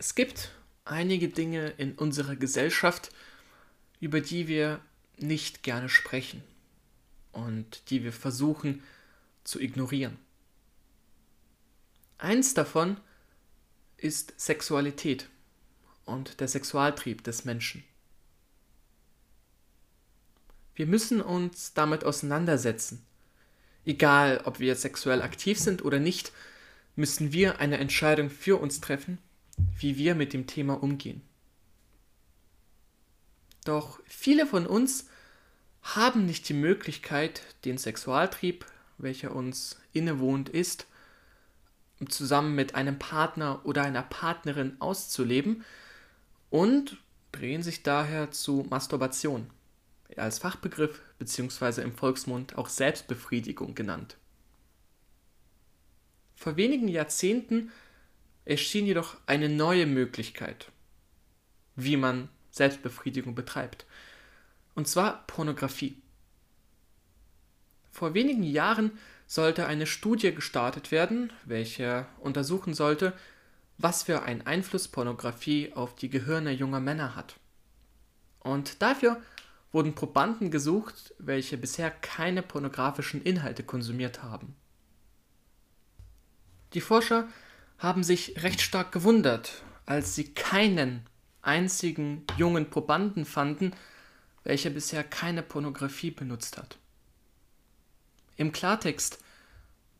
Es gibt einige Dinge in unserer Gesellschaft, über die wir nicht gerne sprechen und die wir versuchen zu ignorieren. Eins davon ist Sexualität und der Sexualtrieb des Menschen. Wir müssen uns damit auseinandersetzen. Egal, ob wir sexuell aktiv sind oder nicht, müssen wir eine Entscheidung für uns treffen wie wir mit dem Thema umgehen. Doch viele von uns haben nicht die Möglichkeit, den Sexualtrieb, welcher uns innewohnt ist, zusammen mit einem Partner oder einer Partnerin auszuleben und drehen sich daher zu Masturbation, als Fachbegriff bzw. im Volksmund auch Selbstbefriedigung genannt. Vor wenigen Jahrzehnten erschien jedoch eine neue Möglichkeit, wie man Selbstbefriedigung betreibt. Und zwar Pornografie. Vor wenigen Jahren sollte eine Studie gestartet werden, welche untersuchen sollte, was für einen Einfluss Pornografie auf die Gehirne junger Männer hat. Und dafür wurden Probanden gesucht, welche bisher keine pornografischen Inhalte konsumiert haben. Die Forscher haben sich recht stark gewundert, als sie keinen einzigen jungen Probanden fanden, welcher bisher keine Pornografie benutzt hat. Im Klartext,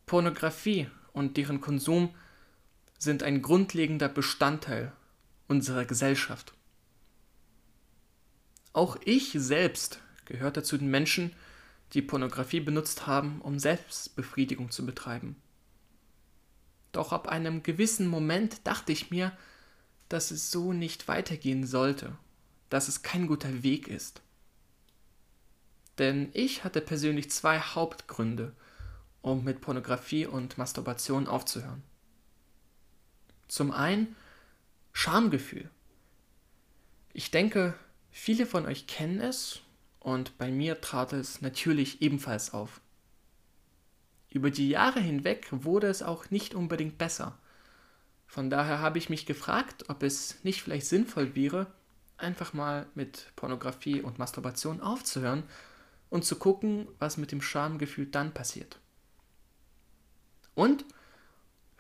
Pornografie und deren Konsum sind ein grundlegender Bestandteil unserer Gesellschaft. Auch ich selbst gehörte zu den Menschen, die Pornografie benutzt haben, um Selbstbefriedigung zu betreiben. Doch ab einem gewissen Moment dachte ich mir, dass es so nicht weitergehen sollte, dass es kein guter Weg ist. Denn ich hatte persönlich zwei Hauptgründe, um mit Pornografie und Masturbation aufzuhören. Zum einen Schamgefühl. Ich denke, viele von euch kennen es und bei mir trat es natürlich ebenfalls auf. Über die Jahre hinweg wurde es auch nicht unbedingt besser. Von daher habe ich mich gefragt, ob es nicht vielleicht sinnvoll wäre, einfach mal mit Pornografie und Masturbation aufzuhören und zu gucken, was mit dem Schamgefühl dann passiert. Und,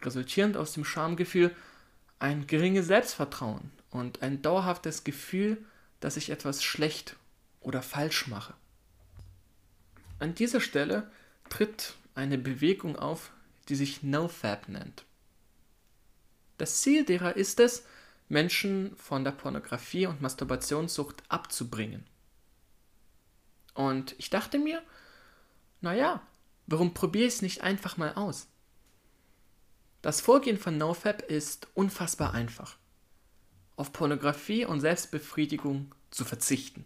resultierend aus dem Schamgefühl, ein geringes Selbstvertrauen und ein dauerhaftes Gefühl, dass ich etwas schlecht oder falsch mache. An dieser Stelle tritt eine Bewegung auf, die sich NoFap nennt. Das Ziel derer ist es, Menschen von der Pornografie und Masturbationssucht abzubringen. Und ich dachte mir, naja, warum probiere ich es nicht einfach mal aus? Das Vorgehen von NoFap ist unfassbar einfach. Auf Pornografie und Selbstbefriedigung zu verzichten.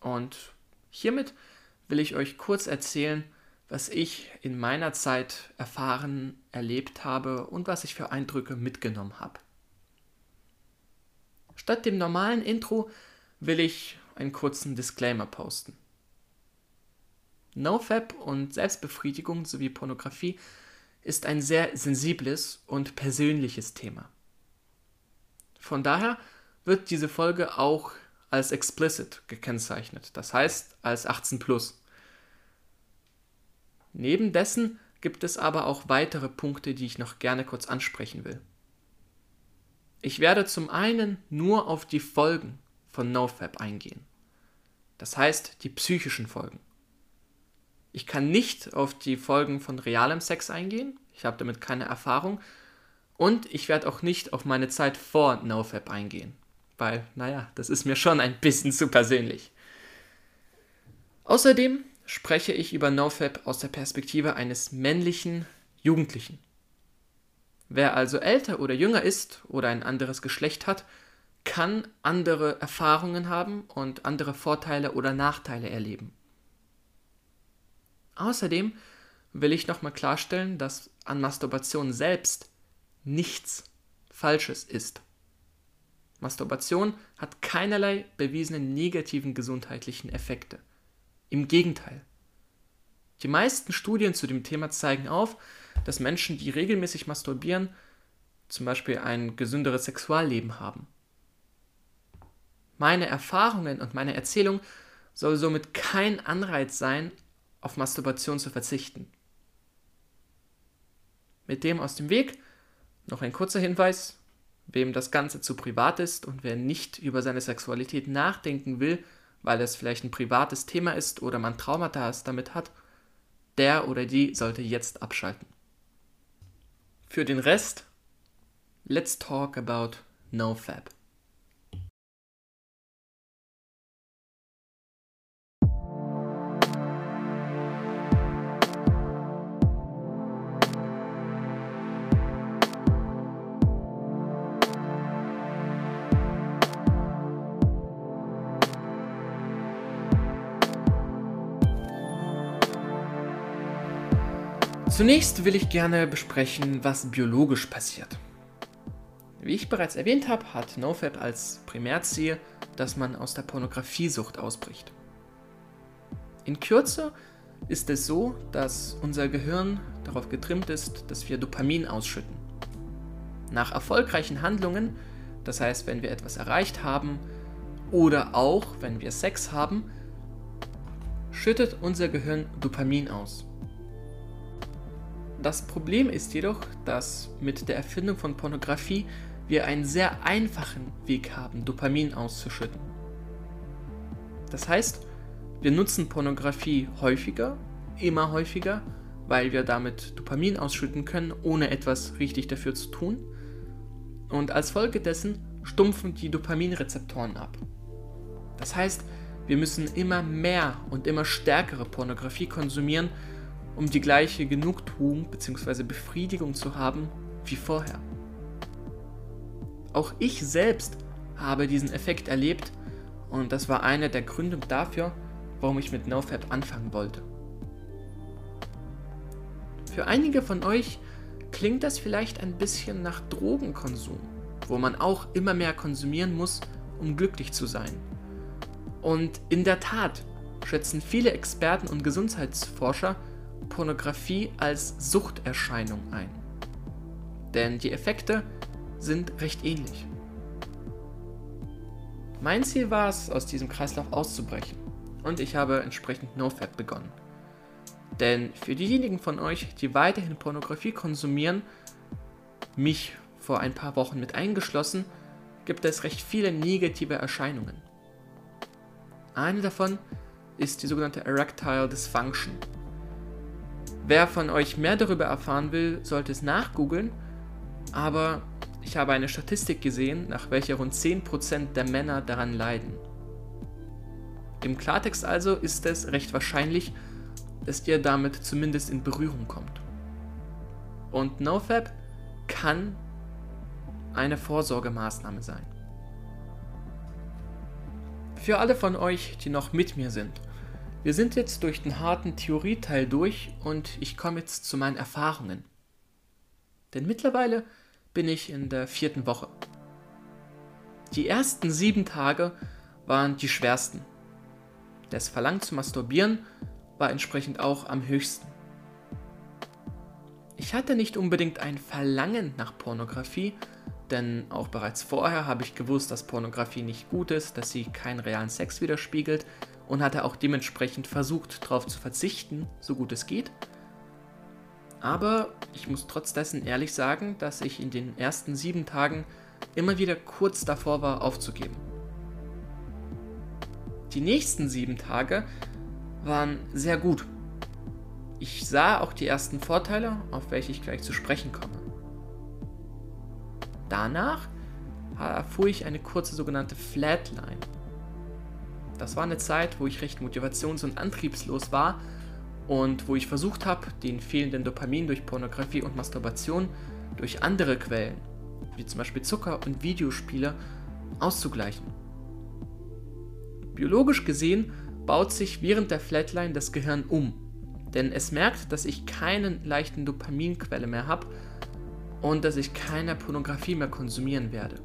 Und hiermit will ich euch kurz erzählen, was ich in meiner Zeit erfahren, erlebt habe und was ich für Eindrücke mitgenommen habe. Statt dem normalen Intro will ich einen kurzen Disclaimer posten. NoFap und Selbstbefriedigung sowie Pornografie ist ein sehr sensibles und persönliches Thema. Von daher wird diese Folge auch als explicit gekennzeichnet, das heißt als 18 plus. Neben dessen gibt es aber auch weitere Punkte, die ich noch gerne kurz ansprechen will. Ich werde zum einen nur auf die Folgen von NoFap eingehen. Das heißt, die psychischen Folgen. Ich kann nicht auf die Folgen von realem Sex eingehen, ich habe damit keine Erfahrung, und ich werde auch nicht auf meine Zeit vor NoFap eingehen, weil, naja, das ist mir schon ein bisschen zu persönlich. Außerdem spreche ich über NoFap aus der Perspektive eines männlichen Jugendlichen. Wer also älter oder jünger ist oder ein anderes Geschlecht hat, kann andere Erfahrungen haben und andere Vorteile oder Nachteile erleben. Außerdem will ich nochmal klarstellen, dass an Masturbation selbst nichts Falsches ist. Masturbation hat keinerlei bewiesenen negativen gesundheitlichen Effekte. Im Gegenteil. Die meisten Studien zu dem Thema zeigen auf, dass Menschen, die regelmäßig masturbieren, zum Beispiel ein gesünderes Sexualleben haben. Meine Erfahrungen und meine Erzählung soll somit kein Anreiz sein, auf Masturbation zu verzichten. Mit dem aus dem Weg noch ein kurzer Hinweis, wem das Ganze zu privat ist und wer nicht über seine Sexualität nachdenken will, weil es vielleicht ein privates Thema ist oder man Traumata damit hat, der oder die sollte jetzt abschalten. Für den Rest, let's talk about NoFab. Zunächst will ich gerne besprechen, was biologisch passiert. Wie ich bereits erwähnt habe, hat NoFap als Primärziel, dass man aus der Pornografiesucht ausbricht. In Kürze ist es so, dass unser Gehirn darauf getrimmt ist, dass wir Dopamin ausschütten. Nach erfolgreichen Handlungen, das heißt, wenn wir etwas erreicht haben oder auch wenn wir Sex haben, schüttet unser Gehirn Dopamin aus. Das Problem ist jedoch, dass mit der Erfindung von Pornografie wir einen sehr einfachen Weg haben, Dopamin auszuschütten. Das heißt, wir nutzen Pornografie häufiger, immer häufiger, weil wir damit Dopamin ausschütten können, ohne etwas richtig dafür zu tun. Und als Folge dessen stumpfen die Dopaminrezeptoren ab. Das heißt, wir müssen immer mehr und immer stärkere Pornografie konsumieren, um die gleiche Genugtuung bzw. Befriedigung zu haben wie vorher. Auch ich selbst habe diesen Effekt erlebt und das war einer der Gründe dafür, warum ich mit NoFap anfangen wollte. Für einige von euch klingt das vielleicht ein bisschen nach Drogenkonsum, wo man auch immer mehr konsumieren muss, um glücklich zu sein. Und in der Tat schätzen viele Experten und Gesundheitsforscher Pornografie als Suchterscheinung ein. Denn die Effekte sind recht ähnlich. Mein Ziel war es, aus diesem Kreislauf auszubrechen und ich habe entsprechend NoFap begonnen. Denn für diejenigen von euch, die weiterhin Pornografie konsumieren, mich vor ein paar Wochen mit eingeschlossen, gibt es recht viele negative Erscheinungen. Eine davon ist die sogenannte Erectile Dysfunction, Wer von euch mehr darüber erfahren will, sollte es nachgoogeln, aber ich habe eine Statistik gesehen, nach welcher rund 10% der Männer daran leiden. Im Klartext also ist es recht wahrscheinlich, dass ihr damit zumindest in Berührung kommt. Und NoFap kann eine Vorsorgemaßnahme sein. Für alle von euch, die noch mit mir sind wir sind jetzt durch den harten Theorieteil durch und ich komme jetzt zu meinen Erfahrungen. Denn mittlerweile bin ich in der vierten Woche. Die ersten sieben Tage waren die schwersten. Das Verlangen zu masturbieren war entsprechend auch am höchsten. Ich hatte nicht unbedingt ein Verlangen nach Pornografie, denn auch bereits vorher habe ich gewusst, dass Pornografie nicht gut ist, dass sie keinen realen Sex widerspiegelt und hatte auch dementsprechend versucht, darauf zu verzichten, so gut es geht. Aber ich muss trotz ehrlich sagen, dass ich in den ersten sieben Tagen immer wieder kurz davor war, aufzugeben. Die nächsten sieben Tage waren sehr gut. Ich sah auch die ersten Vorteile, auf welche ich gleich zu sprechen komme. Danach erfuhr ich eine kurze sogenannte Flatline. Das war eine Zeit, wo ich recht motivations- und antriebslos war und wo ich versucht habe, den fehlenden Dopamin durch Pornografie und Masturbation durch andere Quellen, wie zum Beispiel Zucker und Videospiele, auszugleichen. Biologisch gesehen baut sich während der Flatline das Gehirn um, denn es merkt, dass ich keine leichten Dopaminquelle mehr habe und dass ich keine Pornografie mehr konsumieren werde.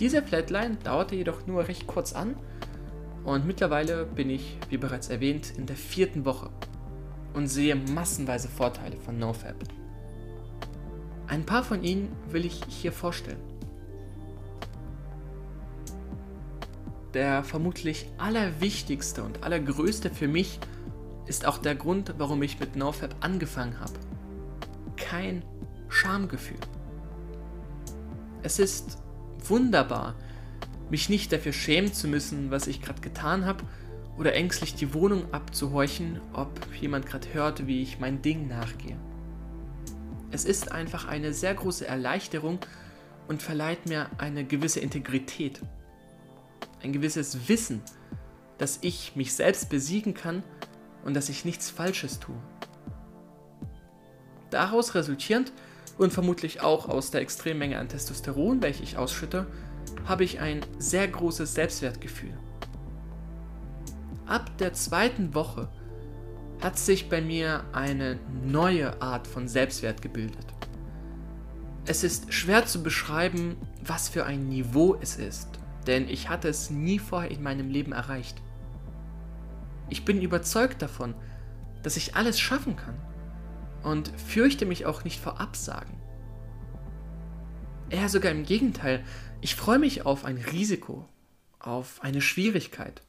Diese Flatline dauerte jedoch nur recht kurz an und mittlerweile bin ich, wie bereits erwähnt, in der vierten Woche und sehe massenweise Vorteile von NoFap. Ein paar von ihnen will ich hier vorstellen. Der vermutlich allerwichtigste und allergrößte für mich ist auch der Grund, warum ich mit NoFap angefangen habe. Kein Schamgefühl. Es ist wunderbar, mich nicht dafür schämen zu müssen, was ich gerade getan habe, oder ängstlich die Wohnung abzuhorchen, ob jemand gerade hört, wie ich mein Ding nachgehe. Es ist einfach eine sehr große Erleichterung und verleiht mir eine gewisse Integrität. Ein gewisses Wissen, dass ich mich selbst besiegen kann und dass ich nichts Falsches tue. Daraus resultierend und vermutlich auch aus der extremen Menge an Testosteron, welche ich ausschütte, habe ich ein sehr großes Selbstwertgefühl. Ab der zweiten Woche hat sich bei mir eine neue Art von Selbstwert gebildet. Es ist schwer zu beschreiben, was für ein Niveau es ist, denn ich hatte es nie vorher in meinem Leben erreicht. Ich bin überzeugt davon, dass ich alles schaffen kann und fürchte mich auch nicht vor Absagen. Eher sogar im Gegenteil, ich freue mich auf ein Risiko, auf eine Schwierigkeit.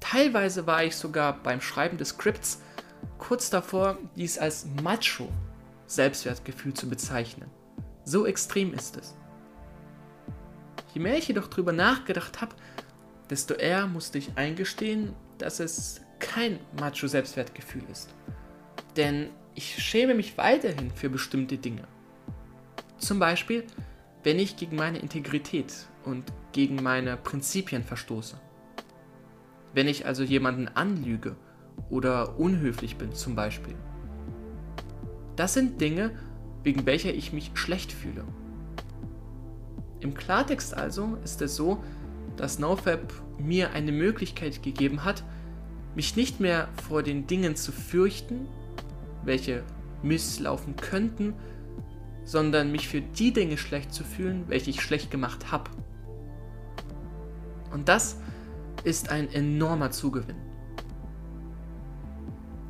Teilweise war ich sogar beim Schreiben des Skripts kurz davor, dies als Macho Selbstwertgefühl zu bezeichnen. So extrem ist es. Je mehr ich jedoch darüber nachgedacht habe, desto eher musste ich eingestehen, dass es kein Macho Selbstwertgefühl ist. Denn ich schäme mich weiterhin für bestimmte Dinge. Zum Beispiel, wenn ich gegen meine Integrität und gegen meine Prinzipien verstoße. Wenn ich also jemanden anlüge oder unhöflich bin zum Beispiel. Das sind Dinge, wegen welcher ich mich schlecht fühle. Im Klartext also ist es so, dass NoFap mir eine Möglichkeit gegeben hat, mich nicht mehr vor den Dingen zu fürchten, welche misslaufen könnten, sondern mich für die Dinge schlecht zu fühlen, welche ich schlecht gemacht habe. Und das ist ein enormer Zugewinn.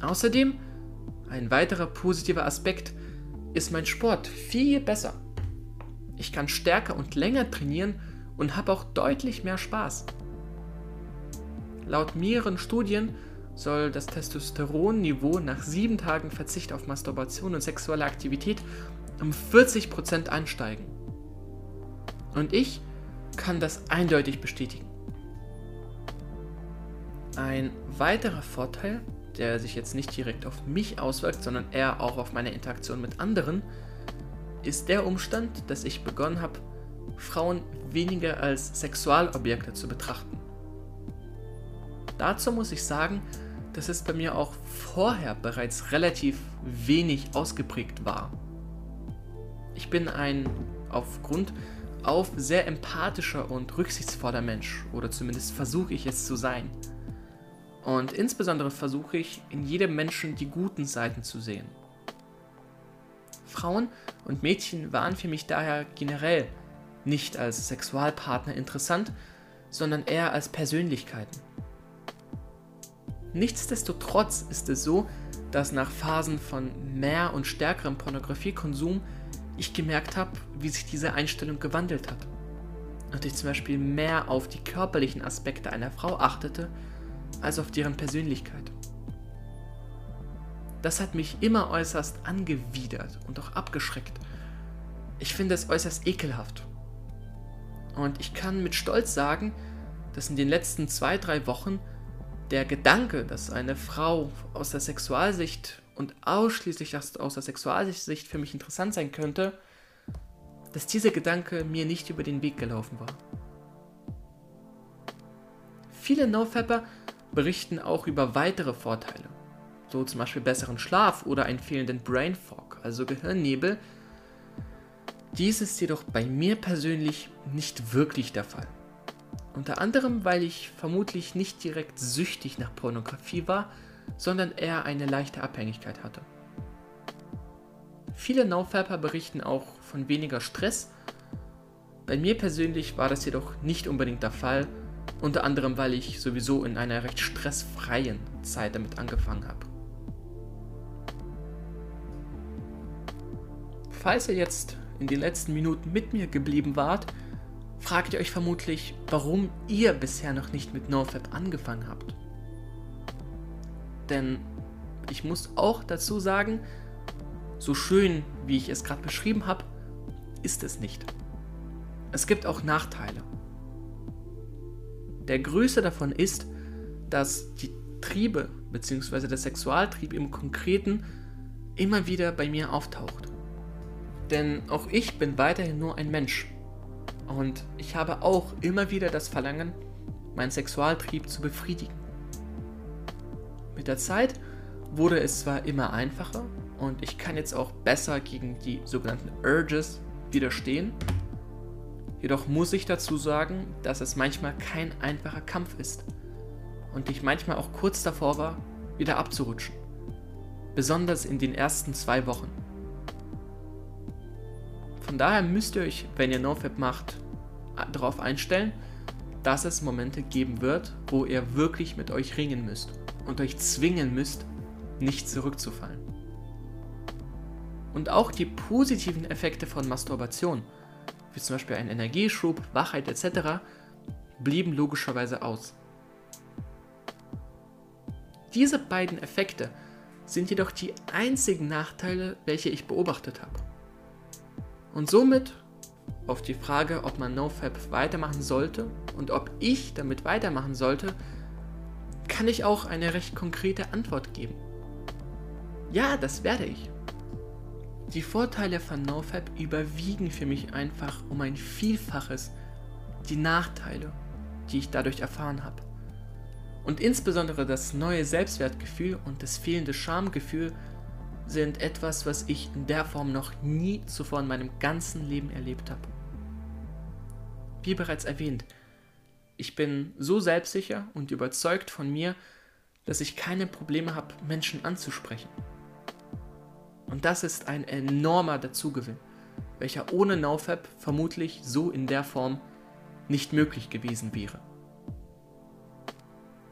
Außerdem, ein weiterer positiver Aspekt, ist mein Sport viel besser. Ich kann stärker und länger trainieren und habe auch deutlich mehr Spaß. Laut mehreren Studien soll das Testosteronniveau nach sieben Tagen Verzicht auf Masturbation und sexuelle Aktivität um 40% ansteigen. Und ich kann das eindeutig bestätigen. Ein weiterer Vorteil, der sich jetzt nicht direkt auf mich auswirkt, sondern eher auch auf meine Interaktion mit anderen, ist der Umstand, dass ich begonnen habe, Frauen weniger als Sexualobjekte zu betrachten. Dazu muss ich sagen, dass es bei mir auch vorher bereits relativ wenig ausgeprägt war. Ich bin ein aufgrund auf sehr empathischer und rücksichtsvoller Mensch, oder zumindest versuche ich es zu sein. Und insbesondere versuche ich, in jedem Menschen die guten Seiten zu sehen. Frauen und Mädchen waren für mich daher generell nicht als Sexualpartner interessant, sondern eher als Persönlichkeiten. Nichtsdestotrotz ist es so, dass nach Phasen von mehr und stärkerem Pornografiekonsum ich gemerkt habe, wie sich diese Einstellung gewandelt hat. Und ich zum Beispiel mehr auf die körperlichen Aspekte einer Frau achtete, als auf deren Persönlichkeit. Das hat mich immer äußerst angewidert und auch abgeschreckt. Ich finde es äußerst ekelhaft. Und ich kann mit Stolz sagen, dass in den letzten zwei, drei Wochen der Gedanke, dass eine Frau aus der Sexualsicht und ausschließlich aus der Sexualsicht für mich interessant sein könnte, dass dieser Gedanke mir nicht über den Weg gelaufen war. Viele NoFapper berichten auch über weitere Vorteile, so zum Beispiel besseren Schlaf oder einen fehlenden Brain Fog, also Gehirnnebel. Dies ist jedoch bei mir persönlich nicht wirklich der Fall. Unter anderem, weil ich vermutlich nicht direkt süchtig nach Pornografie war, sondern eher eine leichte Abhängigkeit hatte. Viele NoFapper berichten auch von weniger Stress. Bei mir persönlich war das jedoch nicht unbedingt der Fall, unter anderem weil ich sowieso in einer recht stressfreien Zeit damit angefangen habe. falls ihr jetzt in den letzten Minuten mit mir geblieben wart, fragt ihr euch vermutlich, warum ihr bisher noch nicht mit NoFap angefangen habt. Denn ich muss auch dazu sagen, so schön wie ich es gerade beschrieben habe, ist es nicht. Es gibt auch Nachteile. Der größte davon ist, dass die Triebe bzw. der Sexualtrieb im Konkreten immer wieder bei mir auftaucht. Denn auch ich bin weiterhin nur ein Mensch. Und ich habe auch immer wieder das Verlangen, meinen Sexualtrieb zu befriedigen. Mit der Zeit wurde es zwar immer einfacher und ich kann jetzt auch besser gegen die sogenannten Urges widerstehen, jedoch muss ich dazu sagen, dass es manchmal kein einfacher Kampf ist und ich manchmal auch kurz davor war, wieder abzurutschen. Besonders in den ersten zwei Wochen. Von daher müsst ihr euch, wenn ihr NoFap macht, darauf einstellen, dass es Momente geben wird, wo ihr wirklich mit euch ringen müsst und euch zwingen müsst, nicht zurückzufallen. Und auch die positiven Effekte von Masturbation, wie zum Beispiel ein Energieschub, Wachheit etc., blieben logischerweise aus. Diese beiden Effekte sind jedoch die einzigen Nachteile, welche ich beobachtet habe. Und somit auf die Frage, ob man NoFap weitermachen sollte und ob ich damit weitermachen sollte, kann ich auch eine recht konkrete Antwort geben. Ja, das werde ich. Die Vorteile von NoFap überwiegen für mich einfach um ein Vielfaches die Nachteile, die ich dadurch erfahren habe. Und insbesondere das neue Selbstwertgefühl und das fehlende Schamgefühl sind etwas, was ich in der Form noch nie zuvor in meinem ganzen Leben erlebt habe. Wie bereits erwähnt, ich bin so selbstsicher und überzeugt von mir, dass ich keine Probleme habe, Menschen anzusprechen. Und das ist ein enormer Dazugewinn, welcher ohne NoFap vermutlich so in der Form nicht möglich gewesen wäre.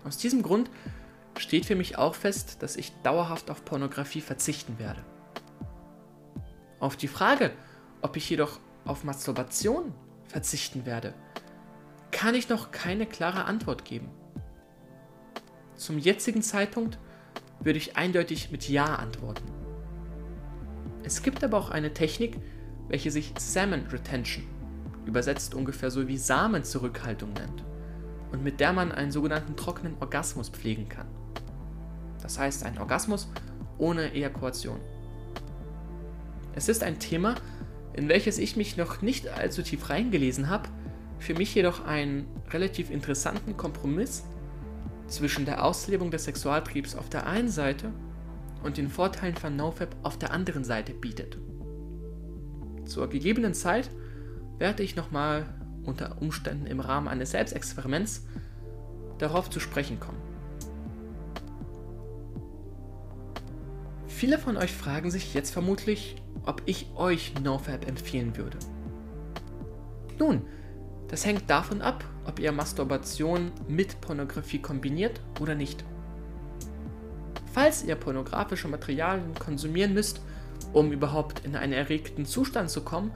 Aus diesem Grund steht für mich auch fest, dass ich dauerhaft auf Pornografie verzichten werde. Auf die Frage, ob ich jedoch auf Masturbation verzichten werde, kann ich noch keine klare Antwort geben. Zum jetzigen Zeitpunkt würde ich eindeutig mit Ja antworten. Es gibt aber auch eine Technik, welche sich Salmon Retention, übersetzt ungefähr so wie Samenzurückhaltung nennt und mit der man einen sogenannten trockenen Orgasmus pflegen kann. Das heißt, ein Orgasmus ohne Ejakulation. Es ist ein Thema, in welches ich mich noch nicht allzu tief reingelesen habe, für mich jedoch einen relativ interessanten Kompromiss zwischen der Auslebung des Sexualtriebs auf der einen Seite und den Vorteilen von NoFap auf der anderen Seite bietet. Zur gegebenen Zeit werde ich nochmal unter Umständen im Rahmen eines Selbstexperiments darauf zu sprechen kommen. Viele von euch fragen sich jetzt vermutlich, ob ich euch NoFap empfehlen würde. Nun, das hängt davon ab, ob ihr Masturbation mit Pornografie kombiniert oder nicht. Falls ihr pornografische Materialien konsumieren müsst, um überhaupt in einen erregten Zustand zu kommen,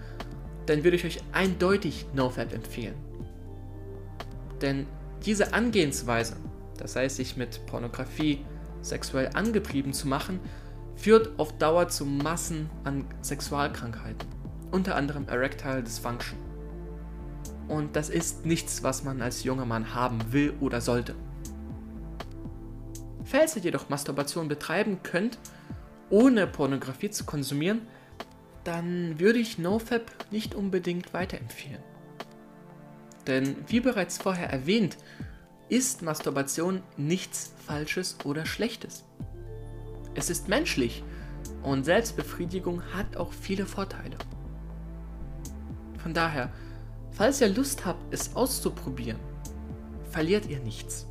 dann würde ich euch eindeutig NoFap empfehlen. Denn diese Angehensweise, das heißt sich mit Pornografie sexuell angetrieben zu machen, führt auf Dauer zu Massen an Sexualkrankheiten, unter anderem Erectile Dysfunction. Und das ist nichts, was man als junger Mann haben will oder sollte. Falls ihr jedoch Masturbation betreiben könnt, ohne Pornografie zu konsumieren, dann würde ich NoFap nicht unbedingt weiterempfehlen. Denn wie bereits vorher erwähnt, ist Masturbation nichts Falsches oder Schlechtes. Es ist menschlich und Selbstbefriedigung hat auch viele Vorteile. Von daher, falls ihr Lust habt, es auszuprobieren, verliert ihr nichts.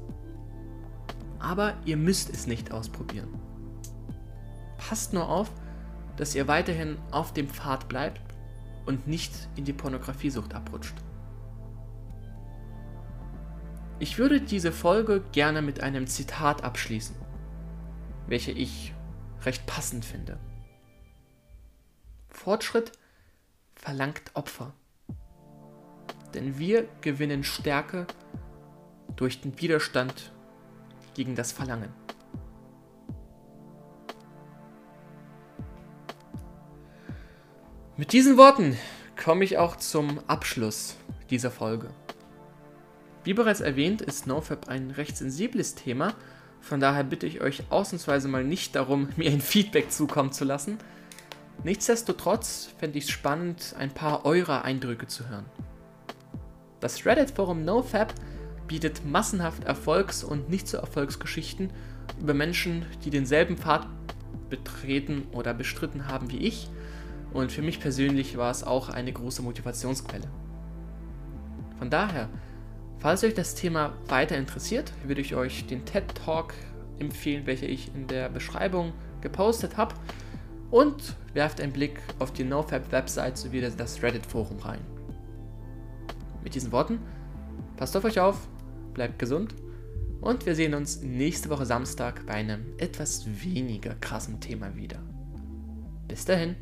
Aber ihr müsst es nicht ausprobieren. Passt nur auf, dass ihr weiterhin auf dem Pfad bleibt und nicht in die Pornografiesucht abrutscht. Ich würde diese Folge gerne mit einem Zitat abschließen, welche ich recht passend finde. Fortschritt verlangt Opfer. Denn wir gewinnen Stärke durch den Widerstand gegen das Verlangen. Mit diesen Worten komme ich auch zum Abschluss dieser Folge. Wie bereits erwähnt, ist NoFap ein recht sensibles Thema, von daher bitte ich euch ausnahmsweise mal nicht darum, mir ein Feedback zukommen zu lassen. Nichtsdestotrotz fände ich es spannend, ein paar eurer Eindrücke zu hören. Das Reddit-Forum NoFap bietet massenhaft Erfolgs- und nicht so Erfolgsgeschichten über Menschen, die denselben Pfad betreten oder bestritten haben wie ich. Und für mich persönlich war es auch eine große Motivationsquelle. Von daher, falls euch das Thema weiter interessiert, würde ich euch den TED Talk empfehlen, welcher ich in der Beschreibung gepostet habe. Und werft einen Blick auf die NoFap-Website sowie das Reddit-Forum rein. Mit diesen Worten, passt auf euch auf, bleibt gesund und wir sehen uns nächste Woche Samstag bei einem etwas weniger krassen Thema wieder. Bis dahin.